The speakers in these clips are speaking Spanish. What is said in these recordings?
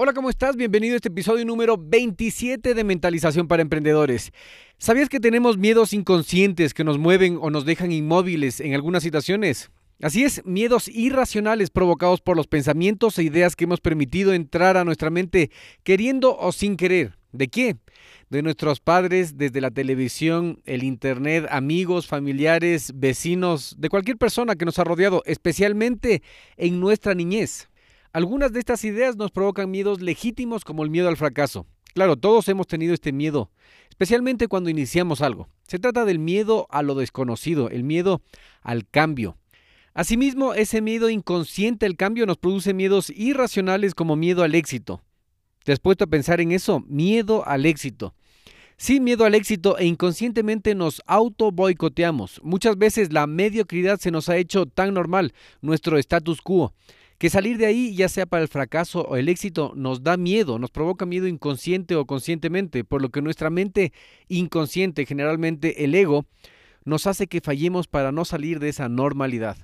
Hola, ¿cómo estás? Bienvenido a este episodio número 27 de Mentalización para Emprendedores. ¿Sabías que tenemos miedos inconscientes que nos mueven o nos dejan inmóviles en algunas situaciones? Así es, miedos irracionales provocados por los pensamientos e ideas que hemos permitido entrar a nuestra mente queriendo o sin querer. ¿De qué? De nuestros padres, desde la televisión, el internet, amigos, familiares, vecinos, de cualquier persona que nos ha rodeado, especialmente en nuestra niñez. Algunas de estas ideas nos provocan miedos legítimos como el miedo al fracaso. Claro, todos hemos tenido este miedo, especialmente cuando iniciamos algo. Se trata del miedo a lo desconocido, el miedo al cambio. Asimismo, ese miedo inconsciente al cambio nos produce miedos irracionales como miedo al éxito. ¿Te has puesto a pensar en eso? Miedo al éxito. Sí, miedo al éxito e inconscientemente nos auto boicoteamos. Muchas veces la mediocridad se nos ha hecho tan normal, nuestro status quo que salir de ahí, ya sea para el fracaso o el éxito, nos da miedo, nos provoca miedo inconsciente o conscientemente, por lo que nuestra mente inconsciente, generalmente el ego, nos hace que fallemos para no salir de esa normalidad.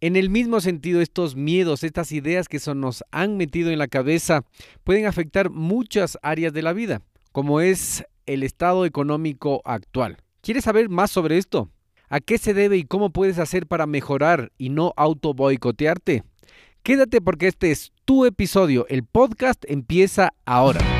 En el mismo sentido, estos miedos, estas ideas que se nos han metido en la cabeza, pueden afectar muchas áreas de la vida, como es el estado económico actual. ¿Quieres saber más sobre esto? ¿A qué se debe y cómo puedes hacer para mejorar y no auto boicotearte? Quédate porque este es tu episodio. El podcast empieza ahora.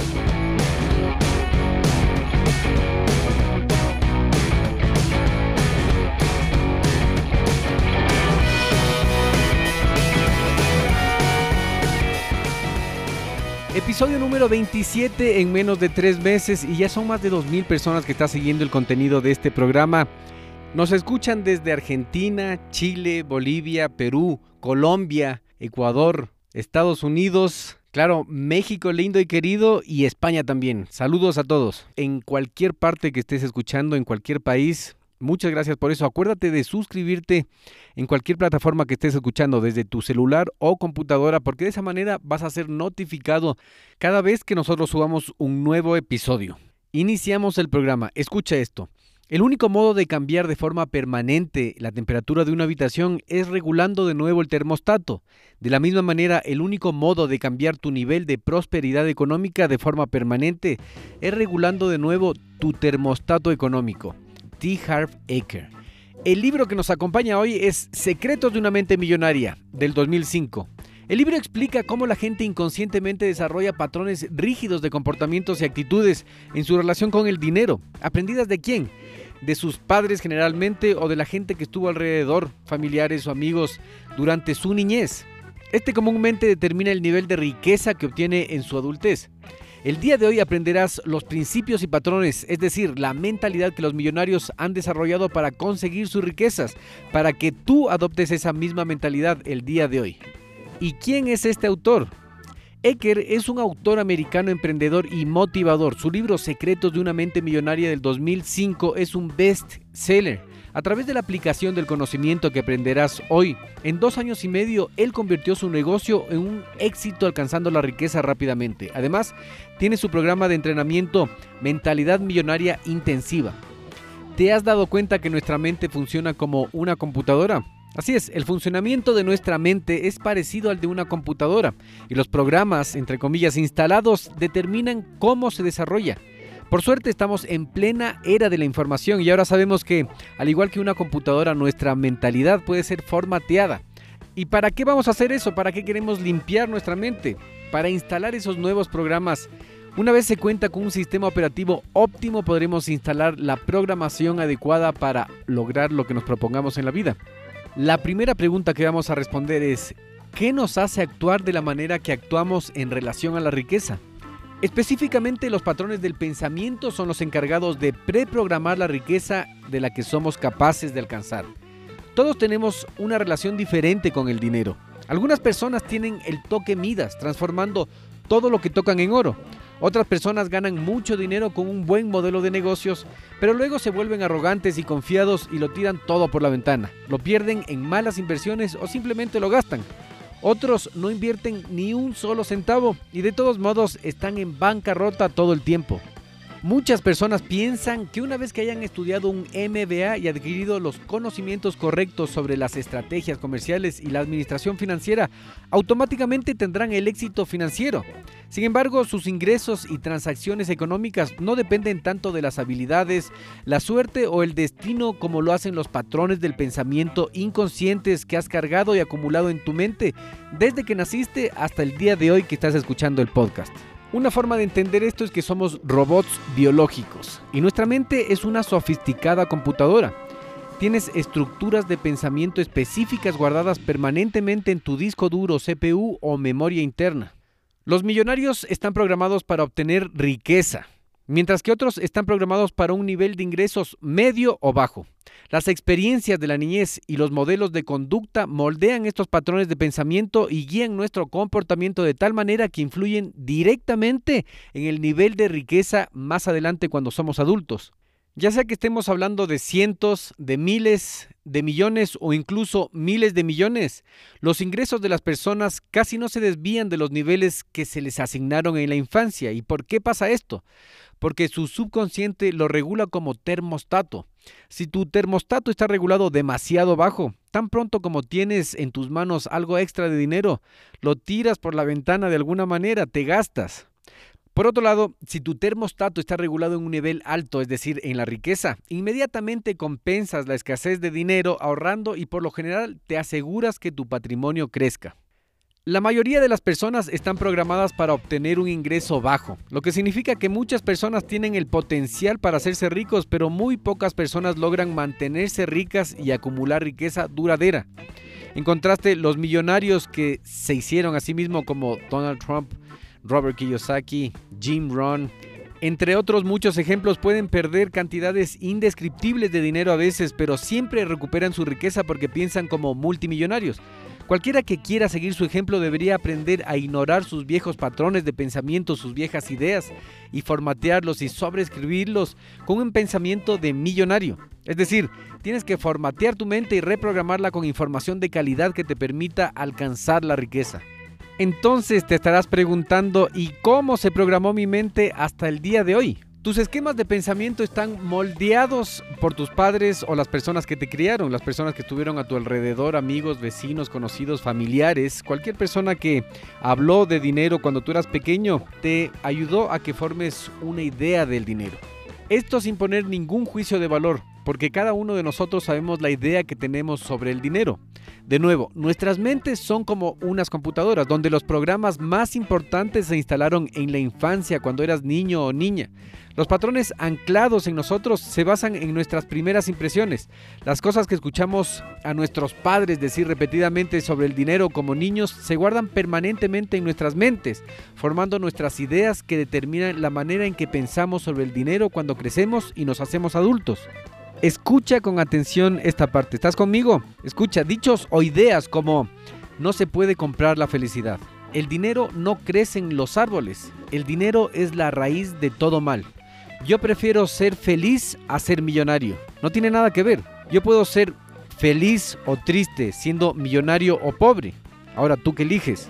Episodio número 27 en menos de tres meses y ya son más de 2.000 personas que están siguiendo el contenido de este programa. Nos escuchan desde Argentina, Chile, Bolivia, Perú, Colombia, Ecuador, Estados Unidos, claro, México lindo y querido y España también. Saludos a todos. En cualquier parte que estés escuchando, en cualquier país, Muchas gracias por eso. Acuérdate de suscribirte en cualquier plataforma que estés escuchando, desde tu celular o computadora, porque de esa manera vas a ser notificado cada vez que nosotros subamos un nuevo episodio. Iniciamos el programa. Escucha esto. El único modo de cambiar de forma permanente la temperatura de una habitación es regulando de nuevo el termostato. De la misma manera, el único modo de cambiar tu nivel de prosperidad económica de forma permanente es regulando de nuevo tu termostato económico. T. Harv Eker. El libro que nos acompaña hoy es Secretos de una mente millonaria, del 2005. El libro explica cómo la gente inconscientemente desarrolla patrones rígidos de comportamientos y actitudes en su relación con el dinero. ¿Aprendidas de quién? De sus padres generalmente o de la gente que estuvo alrededor, familiares o amigos, durante su niñez. Este comúnmente determina el nivel de riqueza que obtiene en su adultez. El día de hoy aprenderás los principios y patrones, es decir, la mentalidad que los millonarios han desarrollado para conseguir sus riquezas, para que tú adoptes esa misma mentalidad el día de hoy. ¿Y quién es este autor? Ecker es un autor americano emprendedor y motivador. Su libro Secretos de una mente millonaria del 2005 es un best seller a través de la aplicación del conocimiento que aprenderás hoy, en dos años y medio, él convirtió su negocio en un éxito alcanzando la riqueza rápidamente. Además, tiene su programa de entrenamiento Mentalidad Millonaria Intensiva. ¿Te has dado cuenta que nuestra mente funciona como una computadora? Así es, el funcionamiento de nuestra mente es parecido al de una computadora y los programas, entre comillas, instalados determinan cómo se desarrolla. Por suerte estamos en plena era de la información y ahora sabemos que, al igual que una computadora, nuestra mentalidad puede ser formateada. ¿Y para qué vamos a hacer eso? ¿Para qué queremos limpiar nuestra mente? Para instalar esos nuevos programas. Una vez se cuenta con un sistema operativo óptimo, podremos instalar la programación adecuada para lograr lo que nos propongamos en la vida. La primera pregunta que vamos a responder es, ¿qué nos hace actuar de la manera que actuamos en relación a la riqueza? Específicamente los patrones del pensamiento son los encargados de preprogramar la riqueza de la que somos capaces de alcanzar. Todos tenemos una relación diferente con el dinero. Algunas personas tienen el toque Midas, transformando todo lo que tocan en oro. Otras personas ganan mucho dinero con un buen modelo de negocios, pero luego se vuelven arrogantes y confiados y lo tiran todo por la ventana. Lo pierden en malas inversiones o simplemente lo gastan. Otros no invierten ni un solo centavo y de todos modos están en bancarrota todo el tiempo. Muchas personas piensan que una vez que hayan estudiado un MBA y adquirido los conocimientos correctos sobre las estrategias comerciales y la administración financiera, automáticamente tendrán el éxito financiero. Sin embargo, sus ingresos y transacciones económicas no dependen tanto de las habilidades, la suerte o el destino como lo hacen los patrones del pensamiento inconscientes que has cargado y acumulado en tu mente desde que naciste hasta el día de hoy que estás escuchando el podcast. Una forma de entender esto es que somos robots biológicos y nuestra mente es una sofisticada computadora. Tienes estructuras de pensamiento específicas guardadas permanentemente en tu disco duro, CPU o memoria interna. Los millonarios están programados para obtener riqueza, mientras que otros están programados para un nivel de ingresos medio o bajo. Las experiencias de la niñez y los modelos de conducta moldean estos patrones de pensamiento y guían nuestro comportamiento de tal manera que influyen directamente en el nivel de riqueza más adelante cuando somos adultos. Ya sea que estemos hablando de cientos, de miles, de millones o incluso miles de millones, los ingresos de las personas casi no se desvían de los niveles que se les asignaron en la infancia. ¿Y por qué pasa esto? Porque su subconsciente lo regula como termostato. Si tu termostato está regulado demasiado bajo, tan pronto como tienes en tus manos algo extra de dinero, lo tiras por la ventana de alguna manera, te gastas. Por otro lado, si tu termostato está regulado en un nivel alto, es decir, en la riqueza, inmediatamente compensas la escasez de dinero ahorrando y por lo general te aseguras que tu patrimonio crezca. La mayoría de las personas están programadas para obtener un ingreso bajo, lo que significa que muchas personas tienen el potencial para hacerse ricos, pero muy pocas personas logran mantenerse ricas y acumular riqueza duradera. En contraste, los millonarios que se hicieron a sí mismos como Donald Trump, Robert Kiyosaki, Jim Rohn, entre otros muchos ejemplos, pueden perder cantidades indescriptibles de dinero a veces, pero siempre recuperan su riqueza porque piensan como multimillonarios. Cualquiera que quiera seguir su ejemplo debería aprender a ignorar sus viejos patrones de pensamiento, sus viejas ideas, y formatearlos y sobreescribirlos con un pensamiento de millonario. Es decir, tienes que formatear tu mente y reprogramarla con información de calidad que te permita alcanzar la riqueza. Entonces te estarás preguntando, ¿y cómo se programó mi mente hasta el día de hoy? Tus esquemas de pensamiento están moldeados por tus padres o las personas que te criaron, las personas que estuvieron a tu alrededor, amigos, vecinos, conocidos, familiares, cualquier persona que habló de dinero cuando tú eras pequeño, te ayudó a que formes una idea del dinero. Esto sin poner ningún juicio de valor, porque cada uno de nosotros sabemos la idea que tenemos sobre el dinero. De nuevo, nuestras mentes son como unas computadoras donde los programas más importantes se instalaron en la infancia cuando eras niño o niña. Los patrones anclados en nosotros se basan en nuestras primeras impresiones. Las cosas que escuchamos a nuestros padres decir repetidamente sobre el dinero como niños se guardan permanentemente en nuestras mentes, formando nuestras ideas que determinan la manera en que pensamos sobre el dinero cuando crecemos y nos hacemos adultos. Escucha con atención esta parte. ¿Estás conmigo? Escucha dichos o ideas como no se puede comprar la felicidad. El dinero no crece en los árboles. El dinero es la raíz de todo mal. Yo prefiero ser feliz a ser millonario. No tiene nada que ver. Yo puedo ser feliz o triste siendo millonario o pobre. Ahora tú que eliges.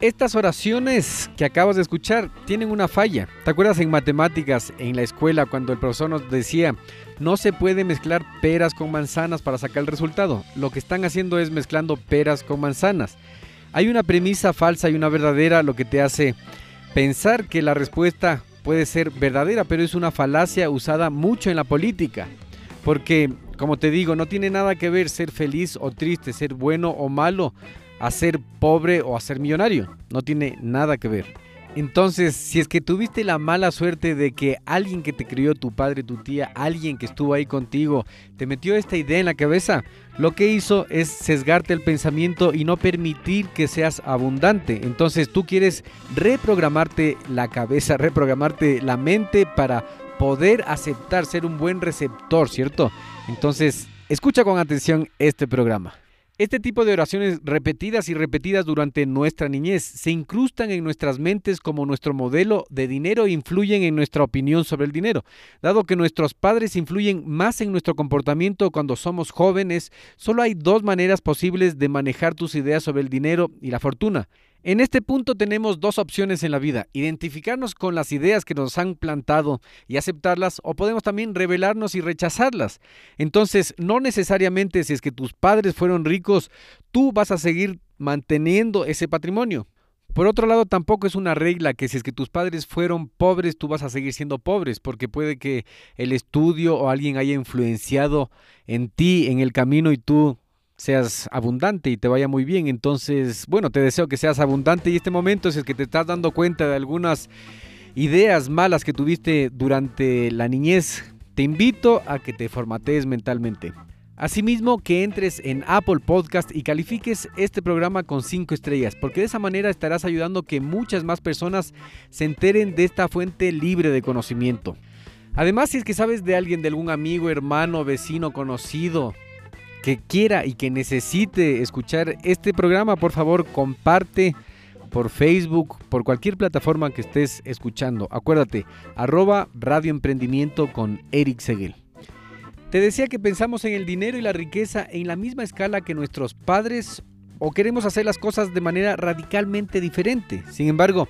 Estas oraciones que acabas de escuchar tienen una falla. ¿Te acuerdas en matemáticas en la escuela cuando el profesor nos decía no se puede mezclar peras con manzanas para sacar el resultado? Lo que están haciendo es mezclando peras con manzanas. Hay una premisa falsa y una verdadera lo que te hace pensar que la respuesta puede ser verdadera, pero es una falacia usada mucho en la política. Porque, como te digo, no tiene nada que ver ser feliz o triste, ser bueno o malo, a ser pobre o a ser millonario. No tiene nada que ver. Entonces, si es que tuviste la mala suerte de que alguien que te crió, tu padre, tu tía, alguien que estuvo ahí contigo, te metió esta idea en la cabeza, lo que hizo es sesgarte el pensamiento y no permitir que seas abundante. Entonces tú quieres reprogramarte la cabeza, reprogramarte la mente para poder aceptar ser un buen receptor, ¿cierto? Entonces, escucha con atención este programa. Este tipo de oraciones repetidas y repetidas durante nuestra niñez se incrustan en nuestras mentes como nuestro modelo de dinero e influyen en nuestra opinión sobre el dinero. Dado que nuestros padres influyen más en nuestro comportamiento cuando somos jóvenes, solo hay dos maneras posibles de manejar tus ideas sobre el dinero y la fortuna. En este punto tenemos dos opciones en la vida, identificarnos con las ideas que nos han plantado y aceptarlas o podemos también revelarnos y rechazarlas. Entonces, no necesariamente si es que tus padres fueron ricos, tú vas a seguir manteniendo ese patrimonio. Por otro lado, tampoco es una regla que si es que tus padres fueron pobres, tú vas a seguir siendo pobres, porque puede que el estudio o alguien haya influenciado en ti, en el camino, y tú seas abundante y te vaya muy bien. Entonces, bueno, te deseo que seas abundante y este momento es el que te estás dando cuenta de algunas ideas malas que tuviste durante la niñez. Te invito a que te formatees mentalmente. Asimismo, que entres en Apple Podcast y califiques este programa con 5 estrellas, porque de esa manera estarás ayudando que muchas más personas se enteren de esta fuente libre de conocimiento. Además, si es que sabes de alguien, de algún amigo, hermano, vecino, conocido, que quiera y que necesite escuchar este programa, por favor, comparte por Facebook, por cualquier plataforma que estés escuchando. Acuérdate, arroba Radio Emprendimiento con Eric Seguel. Te decía que pensamos en el dinero y la riqueza en la misma escala que nuestros padres o queremos hacer las cosas de manera radicalmente diferente. Sin embargo,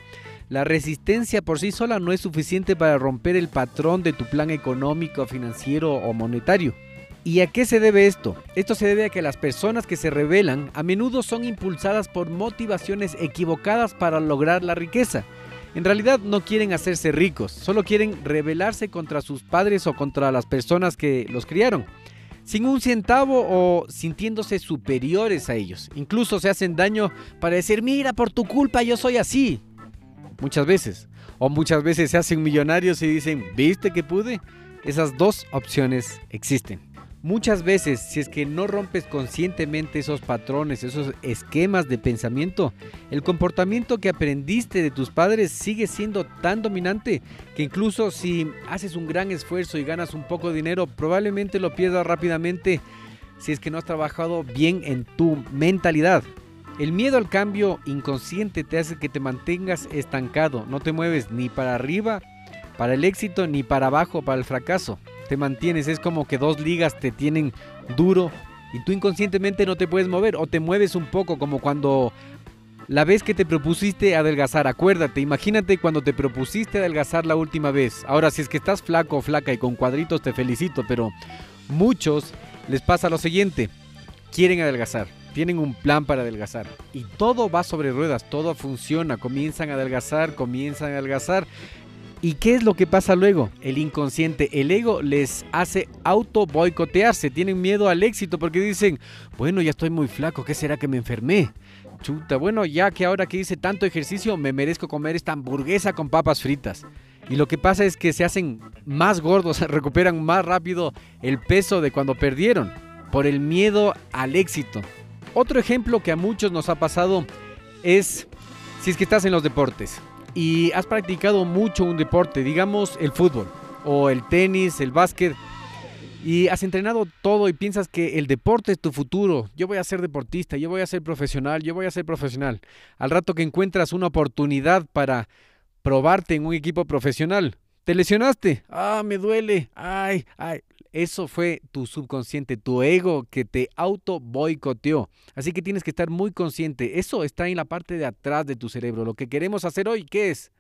la resistencia por sí sola no es suficiente para romper el patrón de tu plan económico, financiero o monetario. ¿Y a qué se debe esto? Esto se debe a que las personas que se rebelan a menudo son impulsadas por motivaciones equivocadas para lograr la riqueza. En realidad no quieren hacerse ricos, solo quieren rebelarse contra sus padres o contra las personas que los criaron, sin un centavo o sintiéndose superiores a ellos. Incluso se hacen daño para decir, mira, por tu culpa yo soy así. Muchas veces. O muchas veces se hacen millonarios y dicen, ¿viste que pude? Esas dos opciones existen. Muchas veces, si es que no rompes conscientemente esos patrones, esos esquemas de pensamiento, el comportamiento que aprendiste de tus padres sigue siendo tan dominante que incluso si haces un gran esfuerzo y ganas un poco de dinero, probablemente lo pierdas rápidamente si es que no has trabajado bien en tu mentalidad. El miedo al cambio inconsciente te hace que te mantengas estancado, no te mueves ni para arriba para el éxito ni para abajo para el fracaso te mantienes, es como que dos ligas te tienen duro y tú inconscientemente no te puedes mover o te mueves un poco como cuando la vez que te propusiste adelgazar, acuérdate, imagínate cuando te propusiste adelgazar la última vez. Ahora, si es que estás flaco o flaca y con cuadritos, te felicito, pero muchos les pasa lo siguiente, quieren adelgazar, tienen un plan para adelgazar y todo va sobre ruedas, todo funciona, comienzan a adelgazar, comienzan a adelgazar ¿Y qué es lo que pasa luego? El inconsciente, el ego les hace auto boicotearse, tienen miedo al éxito porque dicen, bueno, ya estoy muy flaco, ¿qué será que me enfermé? Chuta, bueno, ya que ahora que hice tanto ejercicio me merezco comer esta hamburguesa con papas fritas. Y lo que pasa es que se hacen más gordos, recuperan más rápido el peso de cuando perdieron, por el miedo al éxito. Otro ejemplo que a muchos nos ha pasado es si es que estás en los deportes y has practicado mucho un deporte, digamos el fútbol o el tenis, el básquet, y has entrenado todo y piensas que el deporte es tu futuro, yo voy a ser deportista, yo voy a ser profesional, yo voy a ser profesional. Al rato que encuentras una oportunidad para probarte en un equipo profesional, te lesionaste, ah, me duele, ay, ay, eso fue tu subconsciente, tu ego que te auto boicoteó. Así que tienes que estar muy consciente. Eso está en la parte de atrás de tu cerebro. Lo que queremos hacer hoy, ¿qué es?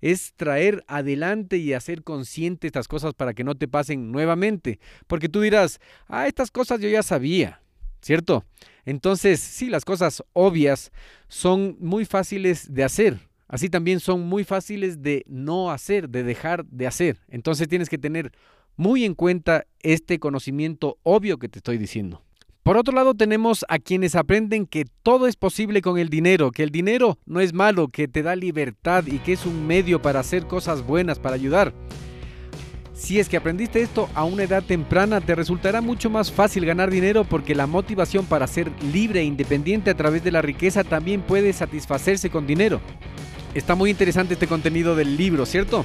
Es traer adelante y hacer consciente estas cosas para que no te pasen nuevamente. Porque tú dirás, ah, estas cosas yo ya sabía, ¿cierto? Entonces, sí, las cosas obvias son muy fáciles de hacer. así también son muy fáciles de no hacer, de dejar de hacer. Entonces tienes que tener muy en cuenta este conocimiento obvio que te estoy diciendo. Por otro lado, tenemos a quienes aprenden que todo es posible con el dinero, que el dinero no es malo, que te da libertad y que es un medio para hacer cosas buenas, para ayudar. Si es que aprendiste esto a una edad temprana, te resultará mucho más fácil ganar dinero porque la motivación para ser libre e independiente a través de la riqueza también puede satisfacerse con dinero. Está muy interesante este contenido del libro, ¿cierto?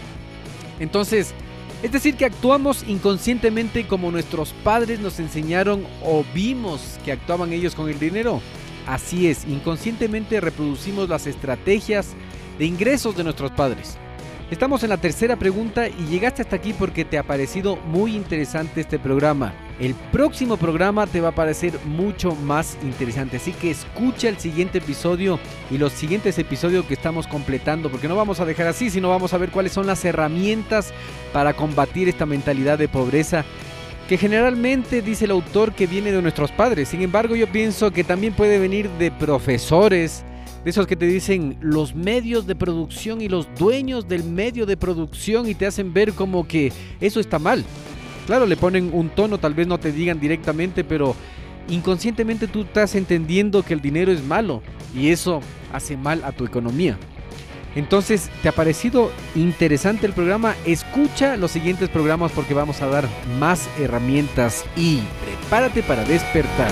Entonces, es decir, que actuamos inconscientemente como nuestros padres nos enseñaron o vimos que actuaban ellos con el dinero. Así es, inconscientemente reproducimos las estrategias de ingresos de nuestros padres. Estamos en la tercera pregunta y llegaste hasta aquí porque te ha parecido muy interesante este programa. El próximo programa te va a parecer mucho más interesante, así que escucha el siguiente episodio y los siguientes episodios que estamos completando, porque no vamos a dejar así, sino vamos a ver cuáles son las herramientas para combatir esta mentalidad de pobreza que generalmente dice el autor que viene de nuestros padres. Sin embargo, yo pienso que también puede venir de profesores, de esos que te dicen los medios de producción y los dueños del medio de producción y te hacen ver como que eso está mal. Claro, le ponen un tono, tal vez no te digan directamente, pero inconscientemente tú estás entendiendo que el dinero es malo y eso hace mal a tu economía. Entonces, ¿te ha parecido interesante el programa? Escucha los siguientes programas porque vamos a dar más herramientas y prepárate para despertar.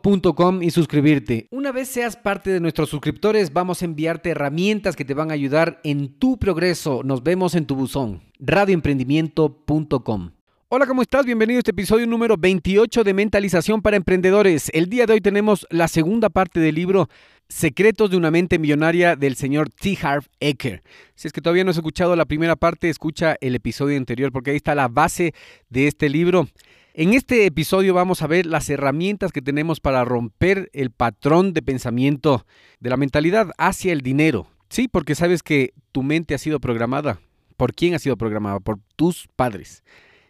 y suscribirte. Una vez seas parte de nuestros suscriptores, vamos a enviarte herramientas que te van a ayudar en tu progreso. Nos vemos en tu buzón. radioemprendimiento.com. Hola, ¿cómo estás? Bienvenido a este episodio número 28 de Mentalización para Emprendedores. El día de hoy tenemos la segunda parte del libro Secretos de una mente millonaria del señor T. Harv Eker. Si es que todavía no has escuchado la primera parte, escucha el episodio anterior porque ahí está la base de este libro. En este episodio vamos a ver las herramientas que tenemos para romper el patrón de pensamiento de la mentalidad hacia el dinero. Sí, porque sabes que tu mente ha sido programada. ¿Por quién ha sido programada? Por tus padres.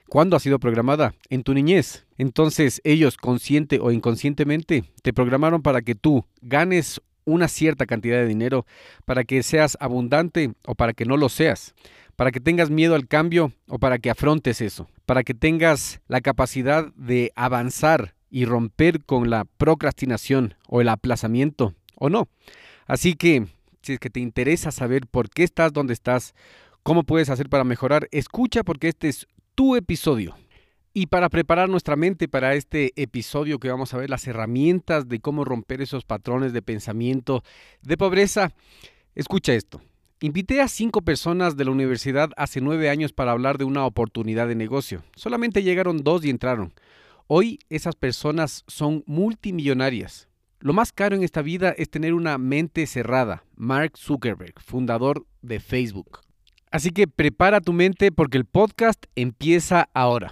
¿Cuándo ha sido programada? En tu niñez. Entonces ellos, consciente o inconscientemente, te programaron para que tú ganes una cierta cantidad de dinero, para que seas abundante o para que no lo seas para que tengas miedo al cambio o para que afrontes eso, para que tengas la capacidad de avanzar y romper con la procrastinación o el aplazamiento o no. Así que si es que te interesa saber por qué estás donde estás, cómo puedes hacer para mejorar, escucha porque este es tu episodio. Y para preparar nuestra mente para este episodio que vamos a ver las herramientas de cómo romper esos patrones de pensamiento de pobreza, escucha esto. Invité a cinco personas de la universidad hace nueve años para hablar de una oportunidad de negocio. Solamente llegaron dos y entraron. Hoy esas personas son multimillonarias. Lo más caro en esta vida es tener una mente cerrada. Mark Zuckerberg, fundador de Facebook. Así que prepara tu mente porque el podcast empieza ahora.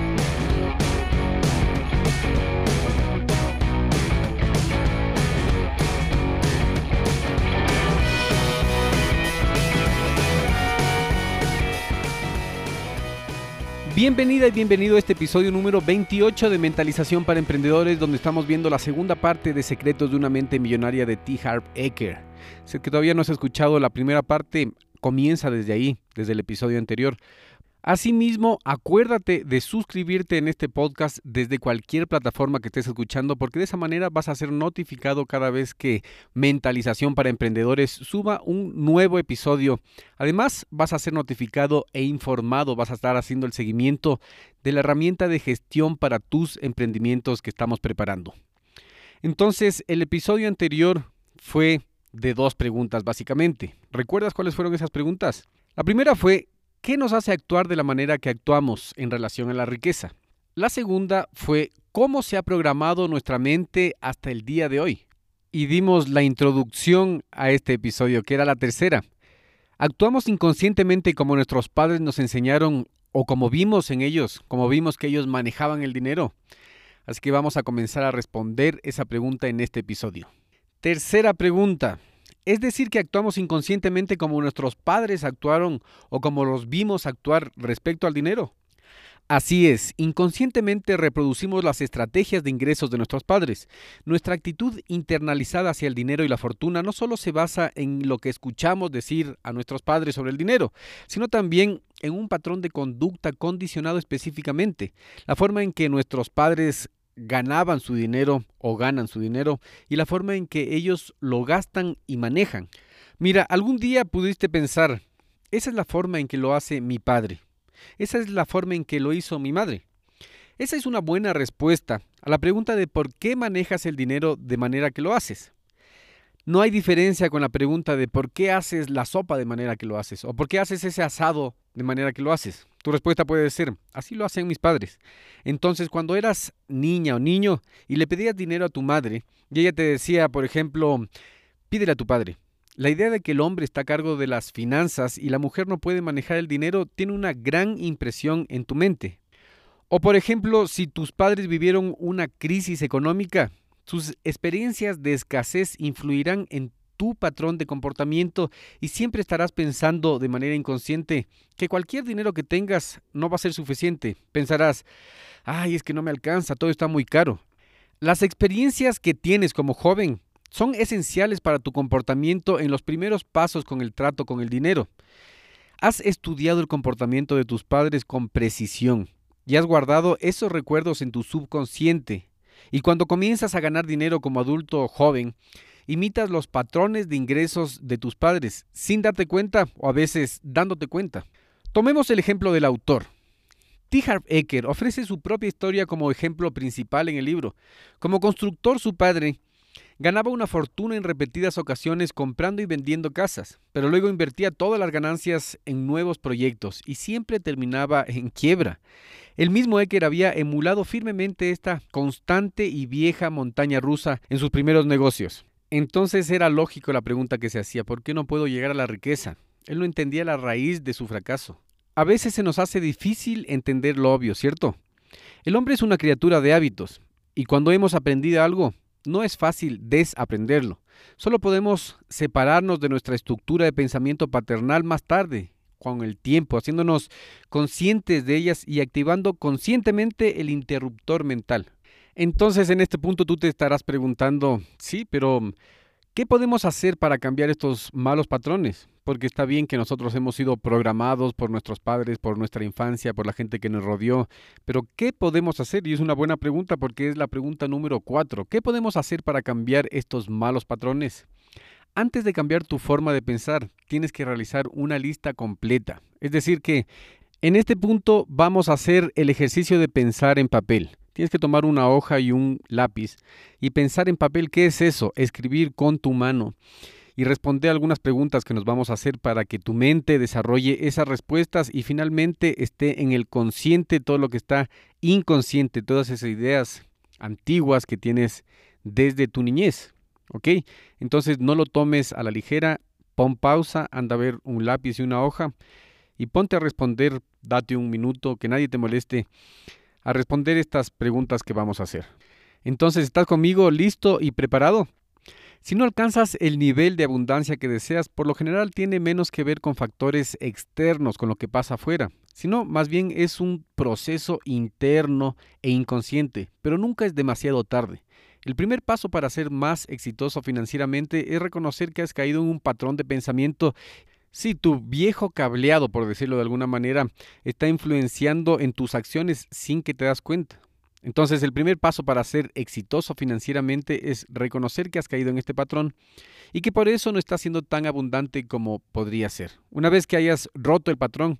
Bienvenida y bienvenido a este episodio número 28 de Mentalización para Emprendedores, donde estamos viendo la segunda parte de Secretos de una mente millonaria de T. Harv Eker. Si es que todavía no has escuchado la primera parte, comienza desde ahí, desde el episodio anterior. Asimismo, acuérdate de suscribirte en este podcast desde cualquier plataforma que estés escuchando porque de esa manera vas a ser notificado cada vez que Mentalización para Emprendedores suba un nuevo episodio. Además, vas a ser notificado e informado, vas a estar haciendo el seguimiento de la herramienta de gestión para tus emprendimientos que estamos preparando. Entonces, el episodio anterior fue de dos preguntas básicamente. ¿Recuerdas cuáles fueron esas preguntas? La primera fue ¿Qué nos hace actuar de la manera que actuamos en relación a la riqueza? La segunda fue cómo se ha programado nuestra mente hasta el día de hoy. Y dimos la introducción a este episodio, que era la tercera. ¿Actuamos inconscientemente como nuestros padres nos enseñaron o como vimos en ellos, como vimos que ellos manejaban el dinero? Así que vamos a comenzar a responder esa pregunta en este episodio. Tercera pregunta. Es decir, que actuamos inconscientemente como nuestros padres actuaron o como los vimos actuar respecto al dinero. Así es, inconscientemente reproducimos las estrategias de ingresos de nuestros padres. Nuestra actitud internalizada hacia el dinero y la fortuna no solo se basa en lo que escuchamos decir a nuestros padres sobre el dinero, sino también en un patrón de conducta condicionado específicamente. La forma en que nuestros padres ganaban su dinero o ganan su dinero y la forma en que ellos lo gastan y manejan. Mira, algún día pudiste pensar, esa es la forma en que lo hace mi padre, esa es la forma en que lo hizo mi madre. Esa es una buena respuesta a la pregunta de por qué manejas el dinero de manera que lo haces. No hay diferencia con la pregunta de por qué haces la sopa de manera que lo haces o por qué haces ese asado de manera que lo haces. Tu respuesta puede ser, así lo hacen mis padres. Entonces, cuando eras niña o niño y le pedías dinero a tu madre y ella te decía, por ejemplo, pídele a tu padre. La idea de que el hombre está a cargo de las finanzas y la mujer no puede manejar el dinero tiene una gran impresión en tu mente. O por ejemplo, si tus padres vivieron una crisis económica, sus experiencias de escasez influirán en tu patrón de comportamiento y siempre estarás pensando de manera inconsciente que cualquier dinero que tengas no va a ser suficiente. Pensarás, ay, es que no me alcanza, todo está muy caro. Las experiencias que tienes como joven son esenciales para tu comportamiento en los primeros pasos con el trato con el dinero. Has estudiado el comportamiento de tus padres con precisión y has guardado esos recuerdos en tu subconsciente. Y cuando comienzas a ganar dinero como adulto joven, imitas los patrones de ingresos de tus padres sin darte cuenta o a veces dándote cuenta. Tomemos el ejemplo del autor. T. Harv Eker ofrece su propia historia como ejemplo principal en el libro. Como constructor, su padre ganaba una fortuna en repetidas ocasiones comprando y vendiendo casas, pero luego invertía todas las ganancias en nuevos proyectos y siempre terminaba en quiebra. El mismo Eker había emulado firmemente esta constante y vieja montaña rusa en sus primeros negocios. Entonces era lógico la pregunta que se hacía, ¿por qué no puedo llegar a la riqueza? Él no entendía la raíz de su fracaso. A veces se nos hace difícil entender lo obvio, ¿cierto? El hombre es una criatura de hábitos, y cuando hemos aprendido algo, no es fácil desaprenderlo. Solo podemos separarnos de nuestra estructura de pensamiento paternal más tarde, con el tiempo, haciéndonos conscientes de ellas y activando conscientemente el interruptor mental. Entonces en este punto tú te estarás preguntando, sí, pero ¿qué podemos hacer para cambiar estos malos patrones? Porque está bien que nosotros hemos sido programados por nuestros padres, por nuestra infancia, por la gente que nos rodeó, pero ¿qué podemos hacer? Y es una buena pregunta porque es la pregunta número cuatro. ¿Qué podemos hacer para cambiar estos malos patrones? Antes de cambiar tu forma de pensar, tienes que realizar una lista completa. Es decir, que en este punto vamos a hacer el ejercicio de pensar en papel. Tienes que tomar una hoja y un lápiz y pensar en papel qué es eso, escribir con tu mano y responder algunas preguntas que nos vamos a hacer para que tu mente desarrolle esas respuestas y finalmente esté en el consciente todo lo que está inconsciente, todas esas ideas antiguas que tienes desde tu niñez. ¿Ok? Entonces no lo tomes a la ligera, pon pausa, anda a ver un lápiz y una hoja y ponte a responder, date un minuto, que nadie te moleste a responder estas preguntas que vamos a hacer. Entonces, ¿estás conmigo listo y preparado? Si no alcanzas el nivel de abundancia que deseas, por lo general tiene menos que ver con factores externos, con lo que pasa afuera, sino más bien es un proceso interno e inconsciente, pero nunca es demasiado tarde. El primer paso para ser más exitoso financieramente es reconocer que has caído en un patrón de pensamiento si tu viejo cableado, por decirlo de alguna manera, está influenciando en tus acciones sin que te das cuenta. Entonces, el primer paso para ser exitoso financieramente es reconocer que has caído en este patrón y que por eso no estás siendo tan abundante como podría ser. Una vez que hayas roto el patrón,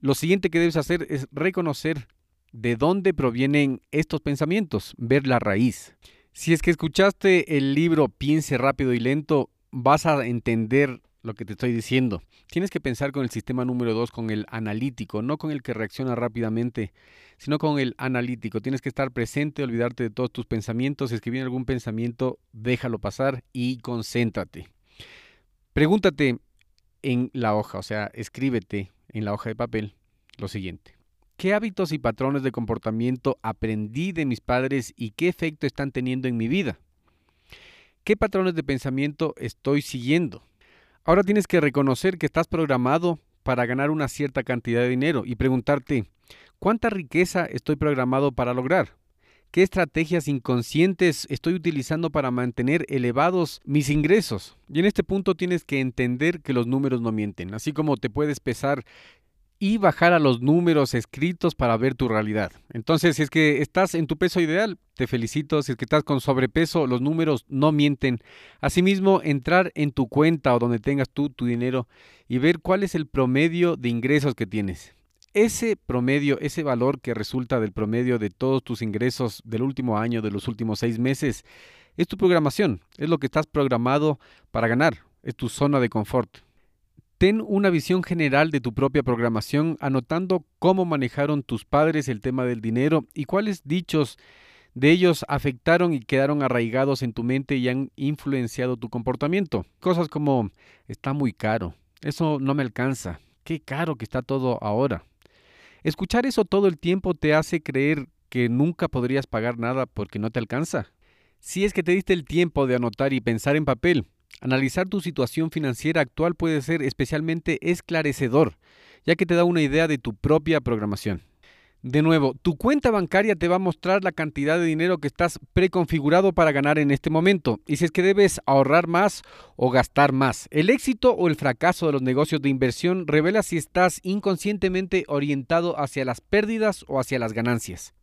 lo siguiente que debes hacer es reconocer de dónde provienen estos pensamientos, ver la raíz. Si es que escuchaste el libro Piense rápido y lento, vas a entender lo que te estoy diciendo. Tienes que pensar con el sistema número dos, con el analítico, no con el que reacciona rápidamente, sino con el analítico. Tienes que estar presente, olvidarte de todos tus pensamientos. Si es que viene algún pensamiento, déjalo pasar y concéntrate. Pregúntate en la hoja, o sea, escríbete en la hoja de papel lo siguiente. ¿Qué hábitos y patrones de comportamiento aprendí de mis padres y qué efecto están teniendo en mi vida? ¿Qué patrones de pensamiento estoy siguiendo? Ahora tienes que reconocer que estás programado para ganar una cierta cantidad de dinero y preguntarte, ¿cuánta riqueza estoy programado para lograr? ¿Qué estrategias inconscientes estoy utilizando para mantener elevados mis ingresos? Y en este punto tienes que entender que los números no mienten, así como te puedes pesar y bajar a los números escritos para ver tu realidad. Entonces, si es que estás en tu peso ideal, te felicito. Si es que estás con sobrepeso, los números no mienten. Asimismo, entrar en tu cuenta o donde tengas tú tu dinero y ver cuál es el promedio de ingresos que tienes. Ese promedio, ese valor que resulta del promedio de todos tus ingresos del último año, de los últimos seis meses, es tu programación, es lo que estás programado para ganar, es tu zona de confort. Ten una visión general de tu propia programación, anotando cómo manejaron tus padres el tema del dinero y cuáles dichos de ellos afectaron y quedaron arraigados en tu mente y han influenciado tu comportamiento. Cosas como, está muy caro, eso no me alcanza, qué caro que está todo ahora. Escuchar eso todo el tiempo te hace creer que nunca podrías pagar nada porque no te alcanza. Si es que te diste el tiempo de anotar y pensar en papel, Analizar tu situación financiera actual puede ser especialmente esclarecedor, ya que te da una idea de tu propia programación. De nuevo, tu cuenta bancaria te va a mostrar la cantidad de dinero que estás preconfigurado para ganar en este momento y si es que debes ahorrar más o gastar más. El éxito o el fracaso de los negocios de inversión revela si estás inconscientemente orientado hacia las pérdidas o hacia las ganancias.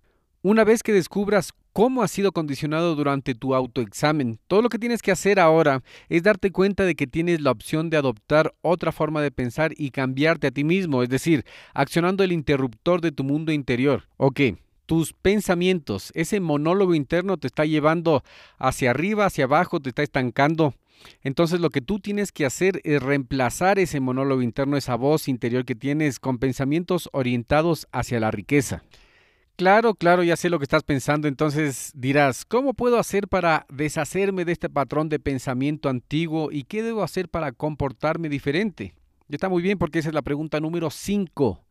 Una vez que descubras cómo has sido condicionado durante tu autoexamen, todo lo que tienes que hacer ahora es darte cuenta de que tienes la opción de adoptar otra forma de pensar y cambiarte a ti mismo, es decir, accionando el interruptor de tu mundo interior. Ok, tus pensamientos, ese monólogo interno te está llevando hacia arriba, hacia abajo, te está estancando. Entonces lo que tú tienes que hacer es reemplazar ese monólogo interno, esa voz interior que tienes con pensamientos orientados hacia la riqueza. Claro, claro, ya sé lo que estás pensando. Entonces dirás, ¿cómo puedo hacer para deshacerme de este patrón de pensamiento antiguo y qué debo hacer para comportarme diferente? Ya está muy bien porque esa es la pregunta número 5.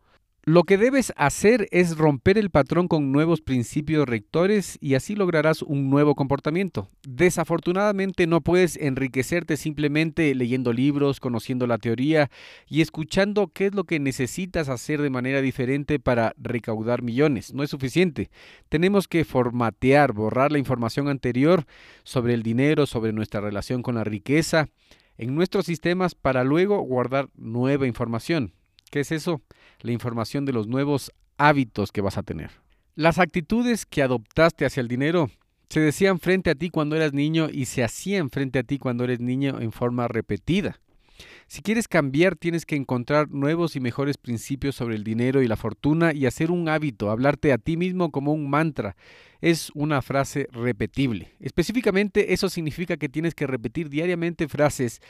Lo que debes hacer es romper el patrón con nuevos principios rectores y así lograrás un nuevo comportamiento. Desafortunadamente no puedes enriquecerte simplemente leyendo libros, conociendo la teoría y escuchando qué es lo que necesitas hacer de manera diferente para recaudar millones. No es suficiente. Tenemos que formatear, borrar la información anterior sobre el dinero, sobre nuestra relación con la riqueza en nuestros sistemas para luego guardar nueva información. ¿Qué es eso? La información de los nuevos hábitos que vas a tener. Las actitudes que adoptaste hacia el dinero se decían frente a ti cuando eras niño y se hacían frente a ti cuando eres niño en forma repetida. Si quieres cambiar, tienes que encontrar nuevos y mejores principios sobre el dinero y la fortuna y hacer un hábito, hablarte a ti mismo como un mantra. Es una frase repetible. Específicamente, eso significa que tienes que repetir diariamente frases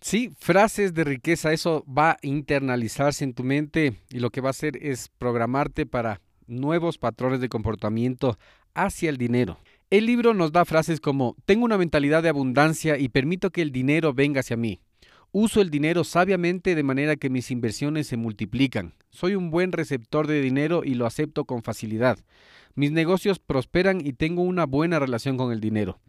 Sí, frases de riqueza, eso va a internalizarse en tu mente y lo que va a hacer es programarte para nuevos patrones de comportamiento hacia el dinero. El libro nos da frases como, tengo una mentalidad de abundancia y permito que el dinero venga hacia mí. Uso el dinero sabiamente de manera que mis inversiones se multiplican. Soy un buen receptor de dinero y lo acepto con facilidad. Mis negocios prosperan y tengo una buena relación con el dinero.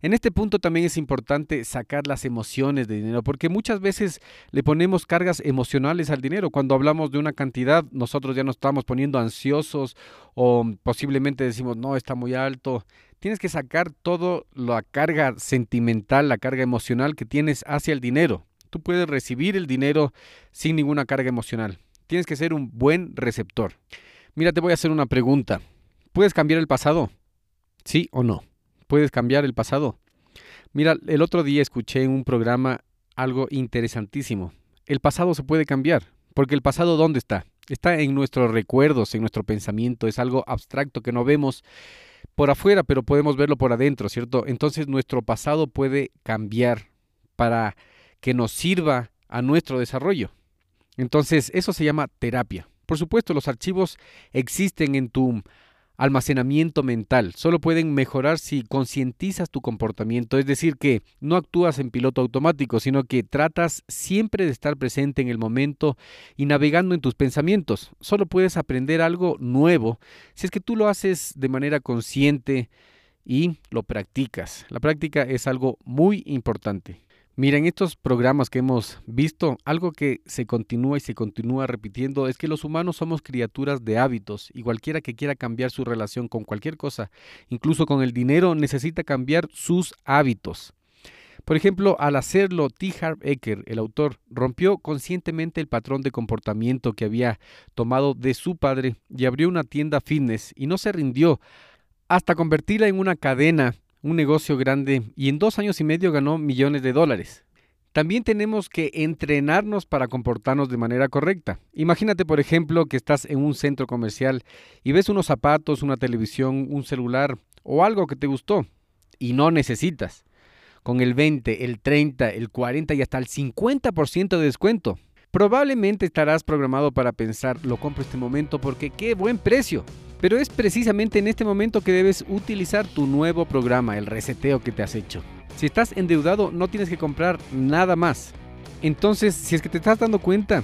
En este punto también es importante sacar las emociones de dinero, porque muchas veces le ponemos cargas emocionales al dinero. Cuando hablamos de una cantidad, nosotros ya nos estamos poniendo ansiosos o posiblemente decimos, no, está muy alto. Tienes que sacar toda la carga sentimental, la carga emocional que tienes hacia el dinero. Tú puedes recibir el dinero sin ninguna carga emocional. Tienes que ser un buen receptor. Mira, te voy a hacer una pregunta. ¿Puedes cambiar el pasado? ¿Sí o no? puedes cambiar el pasado. Mira, el otro día escuché en un programa algo interesantísimo. El pasado se puede cambiar, porque el pasado ¿dónde está? Está en nuestros recuerdos, en nuestro pensamiento, es algo abstracto que no vemos por afuera, pero podemos verlo por adentro, ¿cierto? Entonces nuestro pasado puede cambiar para que nos sirva a nuestro desarrollo. Entonces eso se llama terapia. Por supuesto, los archivos existen en tu almacenamiento mental. Solo pueden mejorar si concientizas tu comportamiento, es decir, que no actúas en piloto automático, sino que tratas siempre de estar presente en el momento y navegando en tus pensamientos. Solo puedes aprender algo nuevo si es que tú lo haces de manera consciente y lo practicas. La práctica es algo muy importante. Mira, en estos programas que hemos visto, algo que se continúa y se continúa repitiendo es que los humanos somos criaturas de hábitos y cualquiera que quiera cambiar su relación con cualquier cosa, incluso con el dinero, necesita cambiar sus hábitos. Por ejemplo, al hacerlo, T. Harv Eker, el autor, rompió conscientemente el patrón de comportamiento que había tomado de su padre y abrió una tienda fitness y no se rindió hasta convertirla en una cadena un negocio grande y en dos años y medio ganó millones de dólares. También tenemos que entrenarnos para comportarnos de manera correcta. Imagínate, por ejemplo, que estás en un centro comercial y ves unos zapatos, una televisión, un celular o algo que te gustó y no necesitas. Con el 20, el 30, el 40 y hasta el 50% de descuento. Probablemente estarás programado para pensar, lo compro este momento porque qué buen precio. Pero es precisamente en este momento que debes utilizar tu nuevo programa, el reseteo que te has hecho. Si estás endeudado, no tienes que comprar nada más. Entonces, si es que te estás dando cuenta,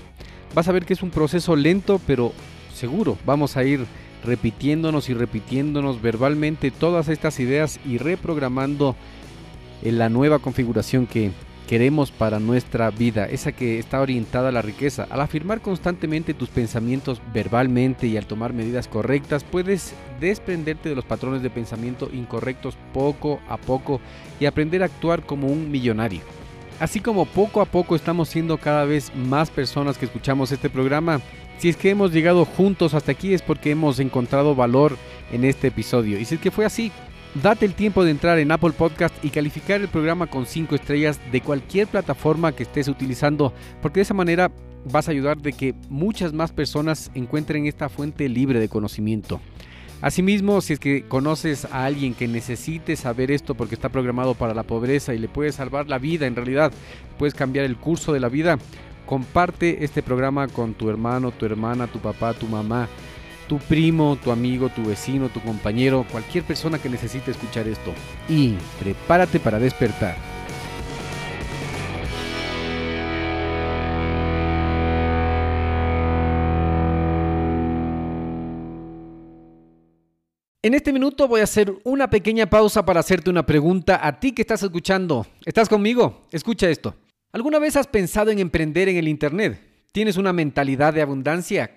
vas a ver que es un proceso lento, pero seguro. Vamos a ir repitiéndonos y repitiéndonos verbalmente todas estas ideas y reprogramando en la nueva configuración que queremos para nuestra vida, esa que está orientada a la riqueza. Al afirmar constantemente tus pensamientos verbalmente y al tomar medidas correctas, puedes desprenderte de los patrones de pensamiento incorrectos poco a poco y aprender a actuar como un millonario. Así como poco a poco estamos siendo cada vez más personas que escuchamos este programa, si es que hemos llegado juntos hasta aquí es porque hemos encontrado valor en este episodio. Y si es que fue así, Date el tiempo de entrar en Apple Podcast y calificar el programa con 5 estrellas de cualquier plataforma que estés utilizando, porque de esa manera vas a ayudar de que muchas más personas encuentren esta fuente libre de conocimiento. Asimismo, si es que conoces a alguien que necesite saber esto porque está programado para la pobreza y le puede salvar la vida, en realidad puedes cambiar el curso de la vida, comparte este programa con tu hermano, tu hermana, tu papá, tu mamá tu primo, tu amigo, tu vecino, tu compañero, cualquier persona que necesite escuchar esto. Y prepárate para despertar. En este minuto voy a hacer una pequeña pausa para hacerte una pregunta a ti que estás escuchando. ¿Estás conmigo? Escucha esto. ¿Alguna vez has pensado en emprender en el Internet? ¿Tienes una mentalidad de abundancia?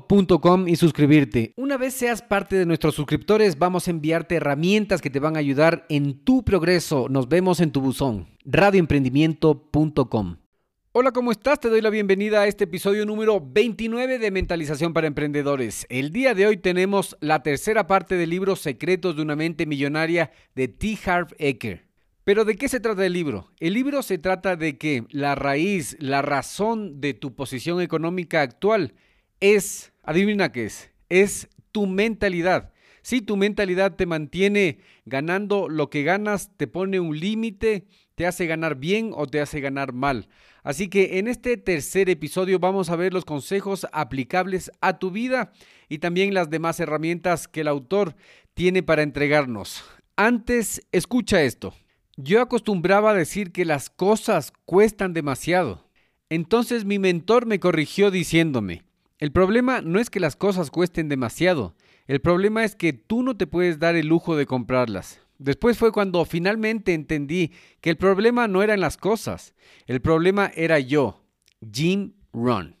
y suscribirte. Una vez seas parte de nuestros suscriptores, vamos a enviarte herramientas que te van a ayudar en tu progreso. Nos vemos en tu buzón. radioemprendimiento.com. Hola, ¿cómo estás? Te doy la bienvenida a este episodio número 29 de Mentalización para Emprendedores. El día de hoy tenemos la tercera parte del libro Secretos de una mente millonaria de T. Harv Eker. Pero ¿de qué se trata el libro? El libro se trata de que la raíz, la razón de tu posición económica actual es, adivina qué es, es tu mentalidad. Si tu mentalidad te mantiene ganando lo que ganas, te pone un límite, te hace ganar bien o te hace ganar mal. Así que en este tercer episodio vamos a ver los consejos aplicables a tu vida y también las demás herramientas que el autor tiene para entregarnos. Antes, escucha esto. Yo acostumbraba a decir que las cosas cuestan demasiado. Entonces mi mentor me corrigió diciéndome, el problema no es que las cosas cuesten demasiado, el problema es que tú no te puedes dar el lujo de comprarlas. Después fue cuando finalmente entendí que el problema no eran las cosas, el problema era yo, Jim Ron.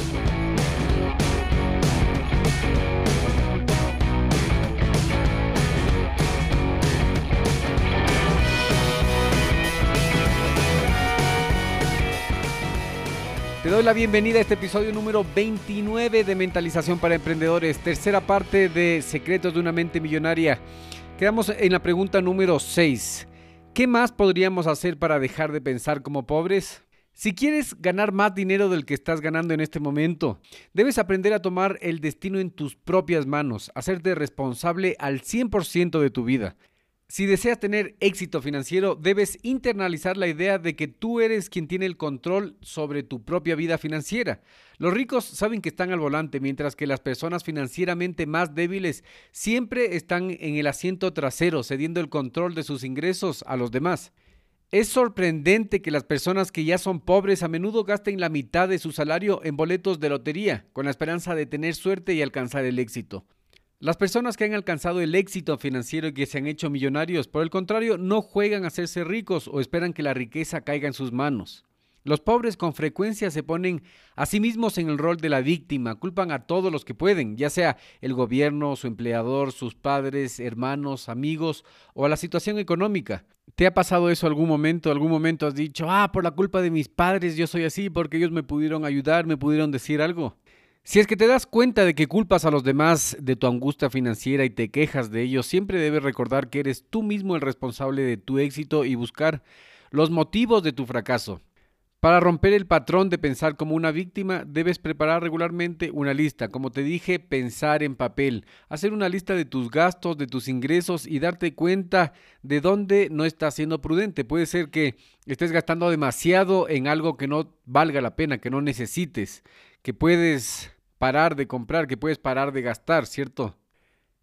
Doy la bienvenida a este episodio número 29 de Mentalización para Emprendedores, tercera parte de Secretos de una mente millonaria. Quedamos en la pregunta número 6. ¿Qué más podríamos hacer para dejar de pensar como pobres? Si quieres ganar más dinero del que estás ganando en este momento, debes aprender a tomar el destino en tus propias manos, hacerte responsable al 100% de tu vida. Si deseas tener éxito financiero, debes internalizar la idea de que tú eres quien tiene el control sobre tu propia vida financiera. Los ricos saben que están al volante, mientras que las personas financieramente más débiles siempre están en el asiento trasero, cediendo el control de sus ingresos a los demás. Es sorprendente que las personas que ya son pobres a menudo gasten la mitad de su salario en boletos de lotería, con la esperanza de tener suerte y alcanzar el éxito. Las personas que han alcanzado el éxito financiero y que se han hecho millonarios, por el contrario, no juegan a hacerse ricos o esperan que la riqueza caiga en sus manos. Los pobres con frecuencia se ponen a sí mismos en el rol de la víctima, culpan a todos los que pueden, ya sea el gobierno, su empleador, sus padres, hermanos, amigos o a la situación económica. ¿Te ha pasado eso algún momento? ¿Algún momento has dicho, ah, por la culpa de mis padres yo soy así porque ellos me pudieron ayudar, me pudieron decir algo? Si es que te das cuenta de que culpas a los demás de tu angustia financiera y te quejas de ellos, siempre debes recordar que eres tú mismo el responsable de tu éxito y buscar los motivos de tu fracaso. Para romper el patrón de pensar como una víctima, debes preparar regularmente una lista. Como te dije, pensar en papel, hacer una lista de tus gastos, de tus ingresos y darte cuenta de dónde no estás siendo prudente. Puede ser que estés gastando demasiado en algo que no valga la pena, que no necesites, que puedes parar de comprar, que puedes parar de gastar, ¿cierto?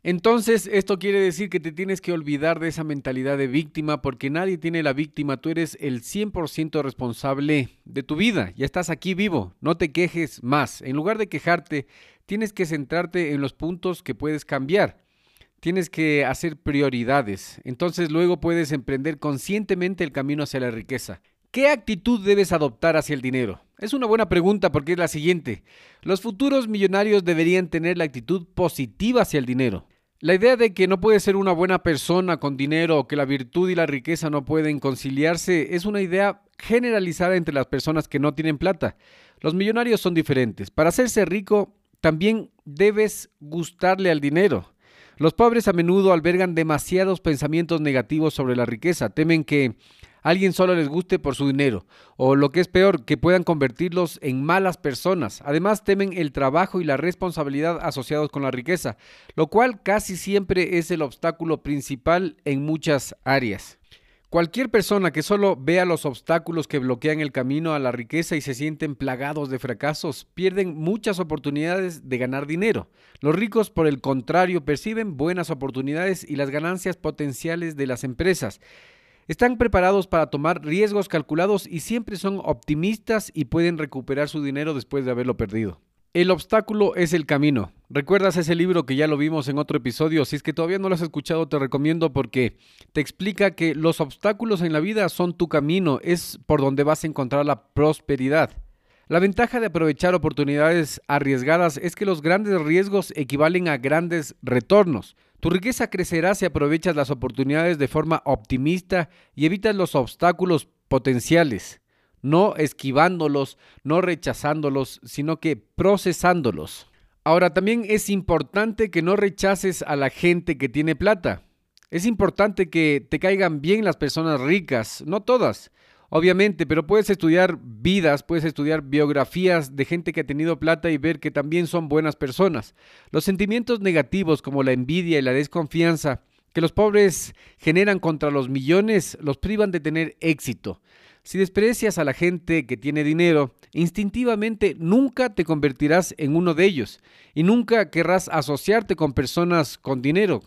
Entonces, esto quiere decir que te tienes que olvidar de esa mentalidad de víctima porque nadie tiene la víctima, tú eres el 100% responsable de tu vida, ya estás aquí vivo, no te quejes más. En lugar de quejarte, tienes que centrarte en los puntos que puedes cambiar. Tienes que hacer prioridades. Entonces luego puedes emprender conscientemente el camino hacia la riqueza. ¿Qué actitud debes adoptar hacia el dinero? Es una buena pregunta porque es la siguiente. Los futuros millonarios deberían tener la actitud positiva hacia el dinero. La idea de que no puedes ser una buena persona con dinero o que la virtud y la riqueza no pueden conciliarse es una idea generalizada entre las personas que no tienen plata. Los millonarios son diferentes. Para hacerse rico, también debes gustarle al dinero. Los pobres a menudo albergan demasiados pensamientos negativos sobre la riqueza. Temen que alguien solo les guste por su dinero, o lo que es peor, que puedan convertirlos en malas personas. Además temen el trabajo y la responsabilidad asociados con la riqueza, lo cual casi siempre es el obstáculo principal en muchas áreas. Cualquier persona que solo vea los obstáculos que bloquean el camino a la riqueza y se sienten plagados de fracasos, pierden muchas oportunidades de ganar dinero. Los ricos, por el contrario, perciben buenas oportunidades y las ganancias potenciales de las empresas. Están preparados para tomar riesgos calculados y siempre son optimistas y pueden recuperar su dinero después de haberlo perdido. El obstáculo es el camino. ¿Recuerdas ese libro que ya lo vimos en otro episodio? Si es que todavía no lo has escuchado, te recomiendo porque te explica que los obstáculos en la vida son tu camino, es por donde vas a encontrar la prosperidad. La ventaja de aprovechar oportunidades arriesgadas es que los grandes riesgos equivalen a grandes retornos. Tu riqueza crecerá si aprovechas las oportunidades de forma optimista y evitas los obstáculos potenciales, no esquivándolos, no rechazándolos, sino que procesándolos. Ahora, también es importante que no rechaces a la gente que tiene plata. Es importante que te caigan bien las personas ricas, no todas. Obviamente, pero puedes estudiar vidas, puedes estudiar biografías de gente que ha tenido plata y ver que también son buenas personas. Los sentimientos negativos como la envidia y la desconfianza que los pobres generan contra los millones los privan de tener éxito. Si desprecias a la gente que tiene dinero, instintivamente nunca te convertirás en uno de ellos y nunca querrás asociarte con personas con dinero.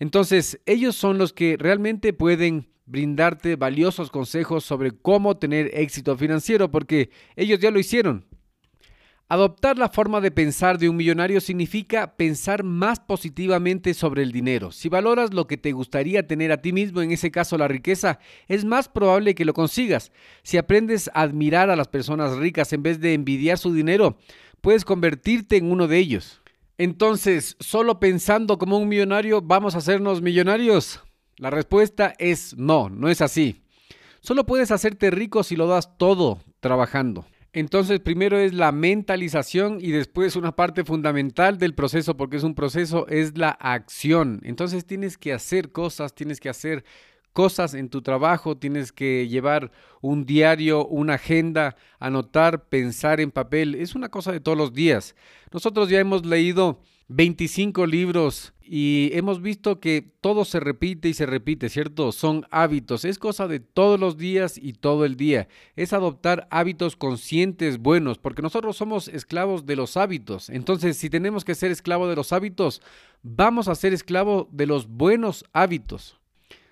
Entonces, ellos son los que realmente pueden brindarte valiosos consejos sobre cómo tener éxito financiero, porque ellos ya lo hicieron. Adoptar la forma de pensar de un millonario significa pensar más positivamente sobre el dinero. Si valoras lo que te gustaría tener a ti mismo, en ese caso la riqueza, es más probable que lo consigas. Si aprendes a admirar a las personas ricas en vez de envidiar su dinero, puedes convertirte en uno de ellos. Entonces, solo pensando como un millonario, ¿vamos a hacernos millonarios? La respuesta es no, no es así. Solo puedes hacerte rico si lo das todo trabajando. Entonces, primero es la mentalización y después una parte fundamental del proceso, porque es un proceso, es la acción. Entonces tienes que hacer cosas, tienes que hacer cosas en tu trabajo, tienes que llevar un diario, una agenda, anotar, pensar en papel. Es una cosa de todos los días. Nosotros ya hemos leído 25 libros y hemos visto que todo se repite y se repite, ¿cierto? Son hábitos, es cosa de todos los días y todo el día. Es adoptar hábitos conscientes buenos, porque nosotros somos esclavos de los hábitos. Entonces, si tenemos que ser esclavos de los hábitos, vamos a ser esclavos de los buenos hábitos.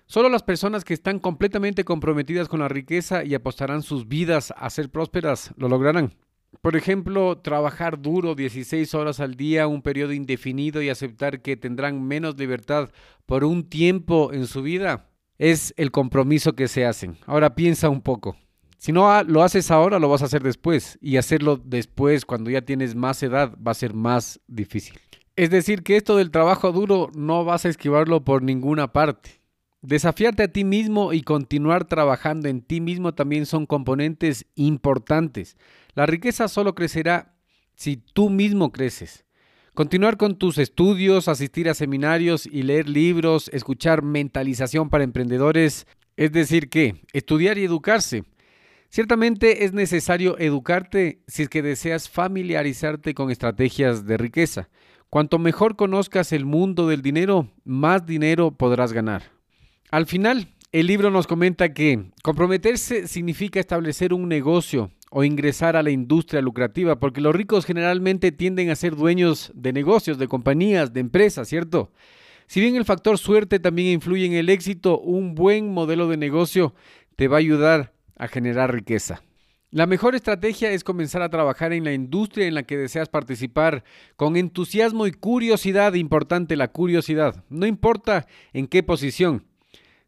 Solo las personas que están completamente comprometidas con la riqueza y apostarán sus vidas a ser prósperas lo lograrán. Por ejemplo, trabajar duro 16 horas al día, un periodo indefinido y aceptar que tendrán menos libertad por un tiempo en su vida, es el compromiso que se hacen. Ahora piensa un poco. Si no lo haces ahora, lo vas a hacer después. Y hacerlo después, cuando ya tienes más edad, va a ser más difícil. Es decir, que esto del trabajo duro no vas a esquivarlo por ninguna parte. Desafiarte a ti mismo y continuar trabajando en ti mismo también son componentes importantes. La riqueza solo crecerá si tú mismo creces. Continuar con tus estudios, asistir a seminarios y leer libros, escuchar mentalización para emprendedores, es decir, que estudiar y educarse Ciertamente es necesario educarte si es que deseas familiarizarte con estrategias de riqueza. Cuanto mejor conozcas el mundo del dinero, más dinero podrás ganar. Al final, el libro nos comenta que comprometerse significa establecer un negocio o ingresar a la industria lucrativa, porque los ricos generalmente tienden a ser dueños de negocios, de compañías, de empresas, ¿cierto? Si bien el factor suerte también influye en el éxito, un buen modelo de negocio te va a ayudar a generar riqueza. La mejor estrategia es comenzar a trabajar en la industria en la que deseas participar con entusiasmo y curiosidad, importante la curiosidad, no importa en qué posición.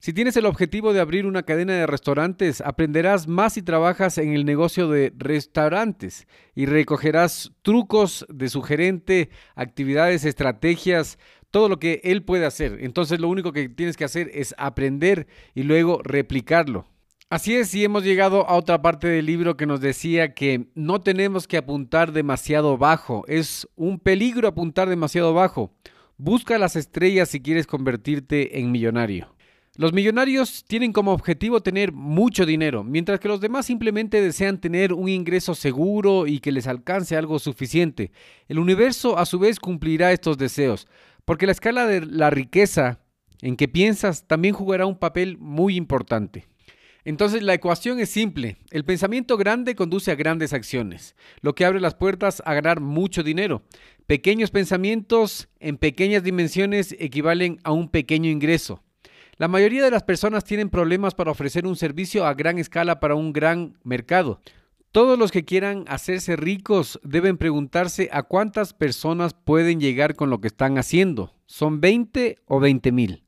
Si tienes el objetivo de abrir una cadena de restaurantes, aprenderás más si trabajas en el negocio de restaurantes y recogerás trucos de su gerente, actividades, estrategias, todo lo que él puede hacer. Entonces lo único que tienes que hacer es aprender y luego replicarlo. Así es, y hemos llegado a otra parte del libro que nos decía que no tenemos que apuntar demasiado bajo. Es un peligro apuntar demasiado bajo. Busca las estrellas si quieres convertirte en millonario. Los millonarios tienen como objetivo tener mucho dinero, mientras que los demás simplemente desean tener un ingreso seguro y que les alcance algo suficiente. El universo a su vez cumplirá estos deseos, porque la escala de la riqueza en que piensas también jugará un papel muy importante. Entonces la ecuación es simple. El pensamiento grande conduce a grandes acciones, lo que abre las puertas a ganar mucho dinero. Pequeños pensamientos en pequeñas dimensiones equivalen a un pequeño ingreso. La mayoría de las personas tienen problemas para ofrecer un servicio a gran escala para un gran mercado. Todos los que quieran hacerse ricos deben preguntarse a cuántas personas pueden llegar con lo que están haciendo. ¿Son 20 o 20 mil?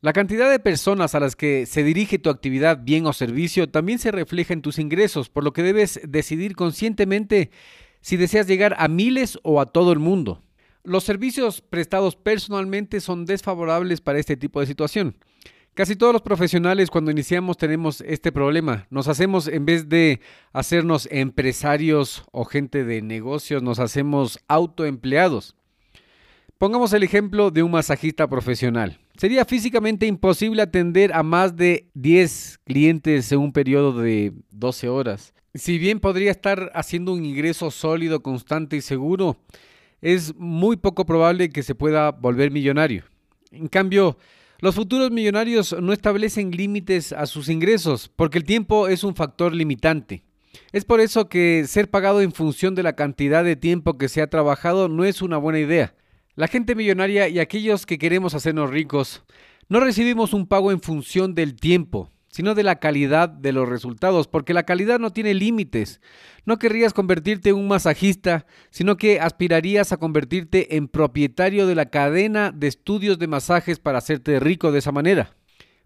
La cantidad de personas a las que se dirige tu actividad, bien o servicio también se refleja en tus ingresos, por lo que debes decidir conscientemente si deseas llegar a miles o a todo el mundo. Los servicios prestados personalmente son desfavorables para este tipo de situación. Casi todos los profesionales cuando iniciamos tenemos este problema. Nos hacemos, en vez de hacernos empresarios o gente de negocios, nos hacemos autoempleados. Pongamos el ejemplo de un masajista profesional. Sería físicamente imposible atender a más de 10 clientes en un periodo de 12 horas. Si bien podría estar haciendo un ingreso sólido, constante y seguro, es muy poco probable que se pueda volver millonario. En cambio, los futuros millonarios no establecen límites a sus ingresos porque el tiempo es un factor limitante. Es por eso que ser pagado en función de la cantidad de tiempo que se ha trabajado no es una buena idea. La gente millonaria y aquellos que queremos hacernos ricos no recibimos un pago en función del tiempo, sino de la calidad de los resultados, porque la calidad no tiene límites. No querrías convertirte en un masajista, sino que aspirarías a convertirte en propietario de la cadena de estudios de masajes para hacerte rico de esa manera.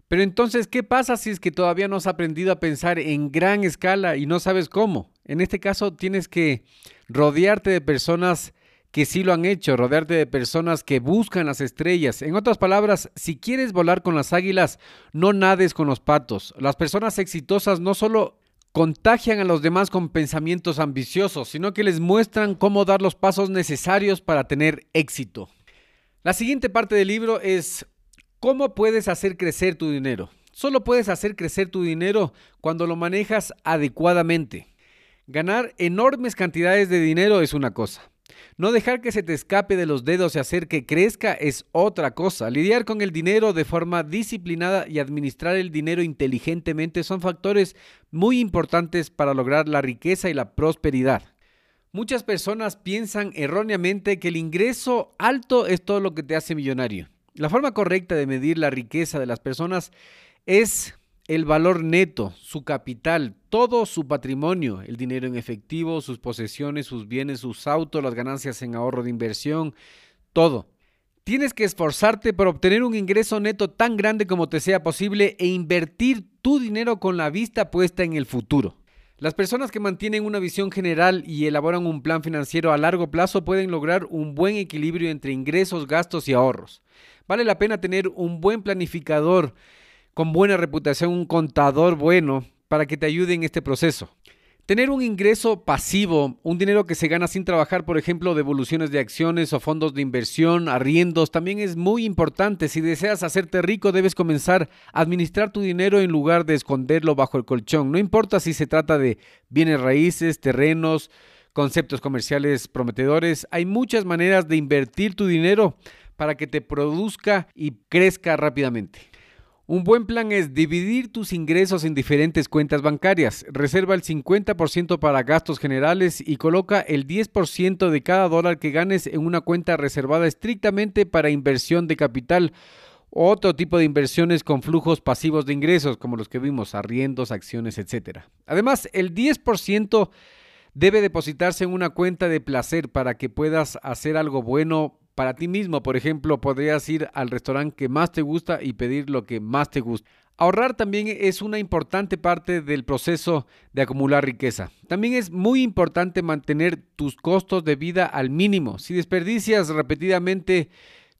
Pero entonces, ¿qué pasa si es que todavía no has aprendido a pensar en gran escala y no sabes cómo? En este caso, tienes que rodearte de personas que sí lo han hecho, rodearte de personas que buscan las estrellas. En otras palabras, si quieres volar con las águilas, no nades con los patos. Las personas exitosas no solo contagian a los demás con pensamientos ambiciosos, sino que les muestran cómo dar los pasos necesarios para tener éxito. La siguiente parte del libro es cómo puedes hacer crecer tu dinero. Solo puedes hacer crecer tu dinero cuando lo manejas adecuadamente. Ganar enormes cantidades de dinero es una cosa. No dejar que se te escape de los dedos y hacer que crezca es otra cosa. Lidiar con el dinero de forma disciplinada y administrar el dinero inteligentemente son factores muy importantes para lograr la riqueza y la prosperidad. Muchas personas piensan erróneamente que el ingreso alto es todo lo que te hace millonario. La forma correcta de medir la riqueza de las personas es el valor neto, su capital, todo su patrimonio, el dinero en efectivo, sus posesiones, sus bienes, sus autos, las ganancias en ahorro de inversión, todo. Tienes que esforzarte por obtener un ingreso neto tan grande como te sea posible e invertir tu dinero con la vista puesta en el futuro. Las personas que mantienen una visión general y elaboran un plan financiero a largo plazo pueden lograr un buen equilibrio entre ingresos, gastos y ahorros. Vale la pena tener un buen planificador con buena reputación, un contador bueno para que te ayude en este proceso. Tener un ingreso pasivo, un dinero que se gana sin trabajar, por ejemplo, devoluciones de acciones o fondos de inversión, arriendos, también es muy importante. Si deseas hacerte rico, debes comenzar a administrar tu dinero en lugar de esconderlo bajo el colchón. No importa si se trata de bienes raíces, terrenos, conceptos comerciales prometedores, hay muchas maneras de invertir tu dinero para que te produzca y crezca rápidamente. Un buen plan es dividir tus ingresos en diferentes cuentas bancarias. Reserva el 50% para gastos generales y coloca el 10% de cada dólar que ganes en una cuenta reservada estrictamente para inversión de capital otro tipo de inversiones con flujos pasivos de ingresos, como los que vimos, arriendos, acciones, etc. Además, el 10% debe depositarse en una cuenta de placer para que puedas hacer algo bueno para ti mismo, por ejemplo, podrías ir al restaurante que más te gusta y pedir lo que más te gusta. Ahorrar también es una importante parte del proceso de acumular riqueza. También es muy importante mantener tus costos de vida al mínimo. Si desperdicias repetidamente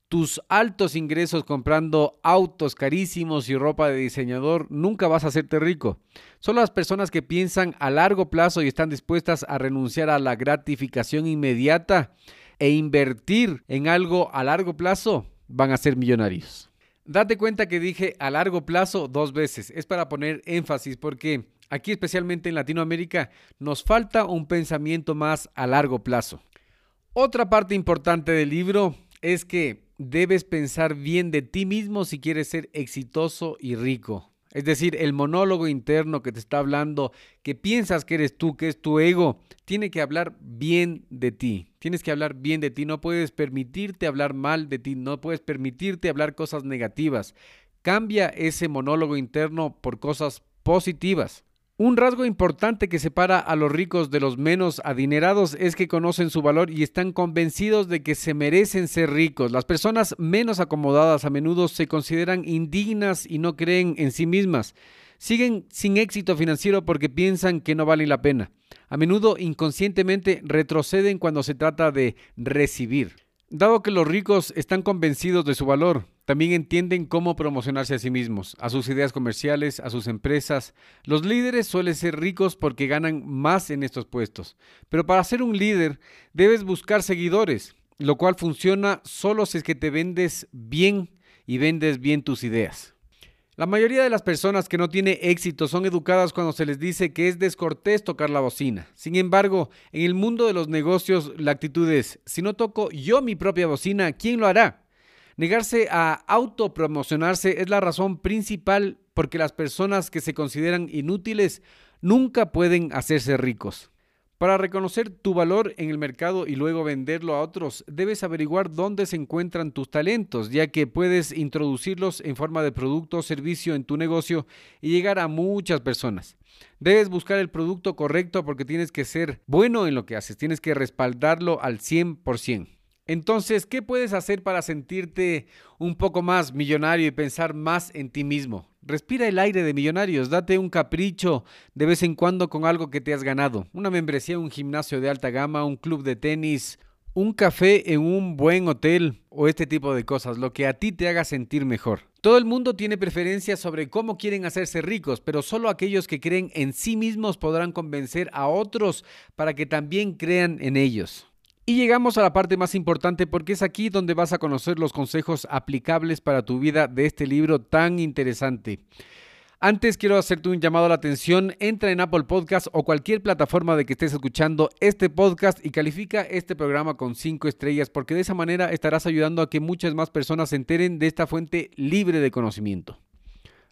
tus altos ingresos comprando autos carísimos y ropa de diseñador, nunca vas a hacerte rico. Solo las personas que piensan a largo plazo y están dispuestas a renunciar a la gratificación inmediata e invertir en algo a largo plazo, van a ser millonarios. Date cuenta que dije a largo plazo dos veces. Es para poner énfasis porque aquí especialmente en Latinoamérica nos falta un pensamiento más a largo plazo. Otra parte importante del libro es que debes pensar bien de ti mismo si quieres ser exitoso y rico. Es decir, el monólogo interno que te está hablando, que piensas que eres tú, que es tu ego, tiene que hablar bien de ti. Tienes que hablar bien de ti. No puedes permitirte hablar mal de ti. No puedes permitirte hablar cosas negativas. Cambia ese monólogo interno por cosas positivas. Un rasgo importante que separa a los ricos de los menos adinerados es que conocen su valor y están convencidos de que se merecen ser ricos. Las personas menos acomodadas a menudo se consideran indignas y no creen en sí mismas. Siguen sin éxito financiero porque piensan que no valen la pena. A menudo inconscientemente retroceden cuando se trata de recibir. Dado que los ricos están convencidos de su valor, también entienden cómo promocionarse a sí mismos, a sus ideas comerciales, a sus empresas. Los líderes suelen ser ricos porque ganan más en estos puestos. Pero para ser un líder debes buscar seguidores, lo cual funciona solo si es que te vendes bien y vendes bien tus ideas. La mayoría de las personas que no tienen éxito son educadas cuando se les dice que es descortés tocar la bocina. Sin embargo, en el mundo de los negocios la actitud es, si no toco yo mi propia bocina, ¿quién lo hará? Negarse a autopromocionarse es la razón principal porque las personas que se consideran inútiles nunca pueden hacerse ricos. Para reconocer tu valor en el mercado y luego venderlo a otros, debes averiguar dónde se encuentran tus talentos, ya que puedes introducirlos en forma de producto o servicio en tu negocio y llegar a muchas personas. Debes buscar el producto correcto porque tienes que ser bueno en lo que haces, tienes que respaldarlo al 100%. Entonces, ¿qué puedes hacer para sentirte un poco más millonario y pensar más en ti mismo? Respira el aire de millonarios, date un capricho de vez en cuando con algo que te has ganado. Una membresía, un gimnasio de alta gama, un club de tenis, un café en un buen hotel o este tipo de cosas, lo que a ti te haga sentir mejor. Todo el mundo tiene preferencias sobre cómo quieren hacerse ricos, pero solo aquellos que creen en sí mismos podrán convencer a otros para que también crean en ellos. Y llegamos a la parte más importante porque es aquí donde vas a conocer los consejos aplicables para tu vida de este libro tan interesante. Antes quiero hacerte un llamado a la atención. Entra en Apple Podcast o cualquier plataforma de que estés escuchando este podcast y califica este programa con 5 estrellas porque de esa manera estarás ayudando a que muchas más personas se enteren de esta fuente libre de conocimiento.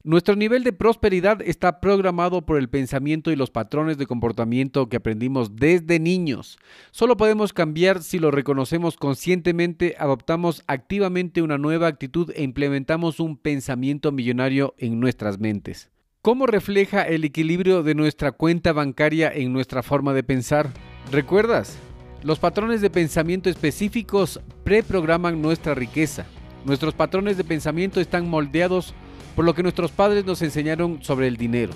Nuestro nivel de prosperidad está programado por el pensamiento y los patrones de comportamiento que aprendimos desde niños. Solo podemos cambiar si lo reconocemos conscientemente, adoptamos activamente una nueva actitud e implementamos un pensamiento millonario en nuestras mentes. ¿Cómo refleja el equilibrio de nuestra cuenta bancaria en nuestra forma de pensar? ¿Recuerdas? Los patrones de pensamiento específicos preprograman nuestra riqueza. Nuestros patrones de pensamiento están moldeados por lo que nuestros padres nos enseñaron sobre el dinero.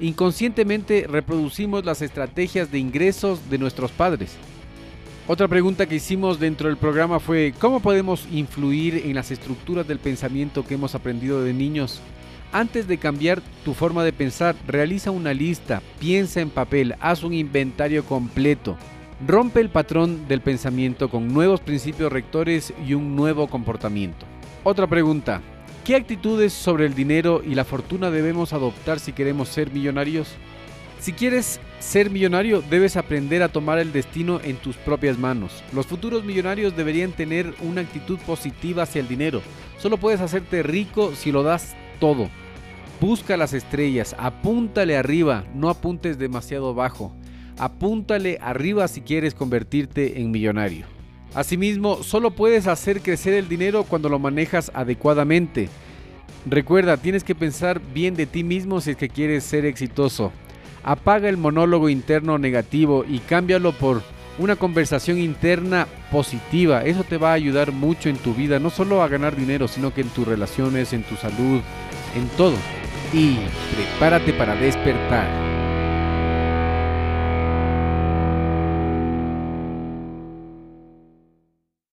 Inconscientemente reproducimos las estrategias de ingresos de nuestros padres. Otra pregunta que hicimos dentro del programa fue ¿cómo podemos influir en las estructuras del pensamiento que hemos aprendido de niños? Antes de cambiar tu forma de pensar, realiza una lista, piensa en papel, haz un inventario completo. Rompe el patrón del pensamiento con nuevos principios rectores y un nuevo comportamiento. Otra pregunta, ¿qué actitudes sobre el dinero y la fortuna debemos adoptar si queremos ser millonarios? Si quieres ser millonario, debes aprender a tomar el destino en tus propias manos. Los futuros millonarios deberían tener una actitud positiva hacia el dinero. Solo puedes hacerte rico si lo das todo. Busca las estrellas, apúntale arriba, no apuntes demasiado bajo. Apúntale arriba si quieres convertirte en millonario. Asimismo, solo puedes hacer crecer el dinero cuando lo manejas adecuadamente. Recuerda, tienes que pensar bien de ti mismo si es que quieres ser exitoso. Apaga el monólogo interno negativo y cámbialo por una conversación interna positiva. Eso te va a ayudar mucho en tu vida, no solo a ganar dinero, sino que en tus relaciones, en tu salud, en todo. Y prepárate para despertar.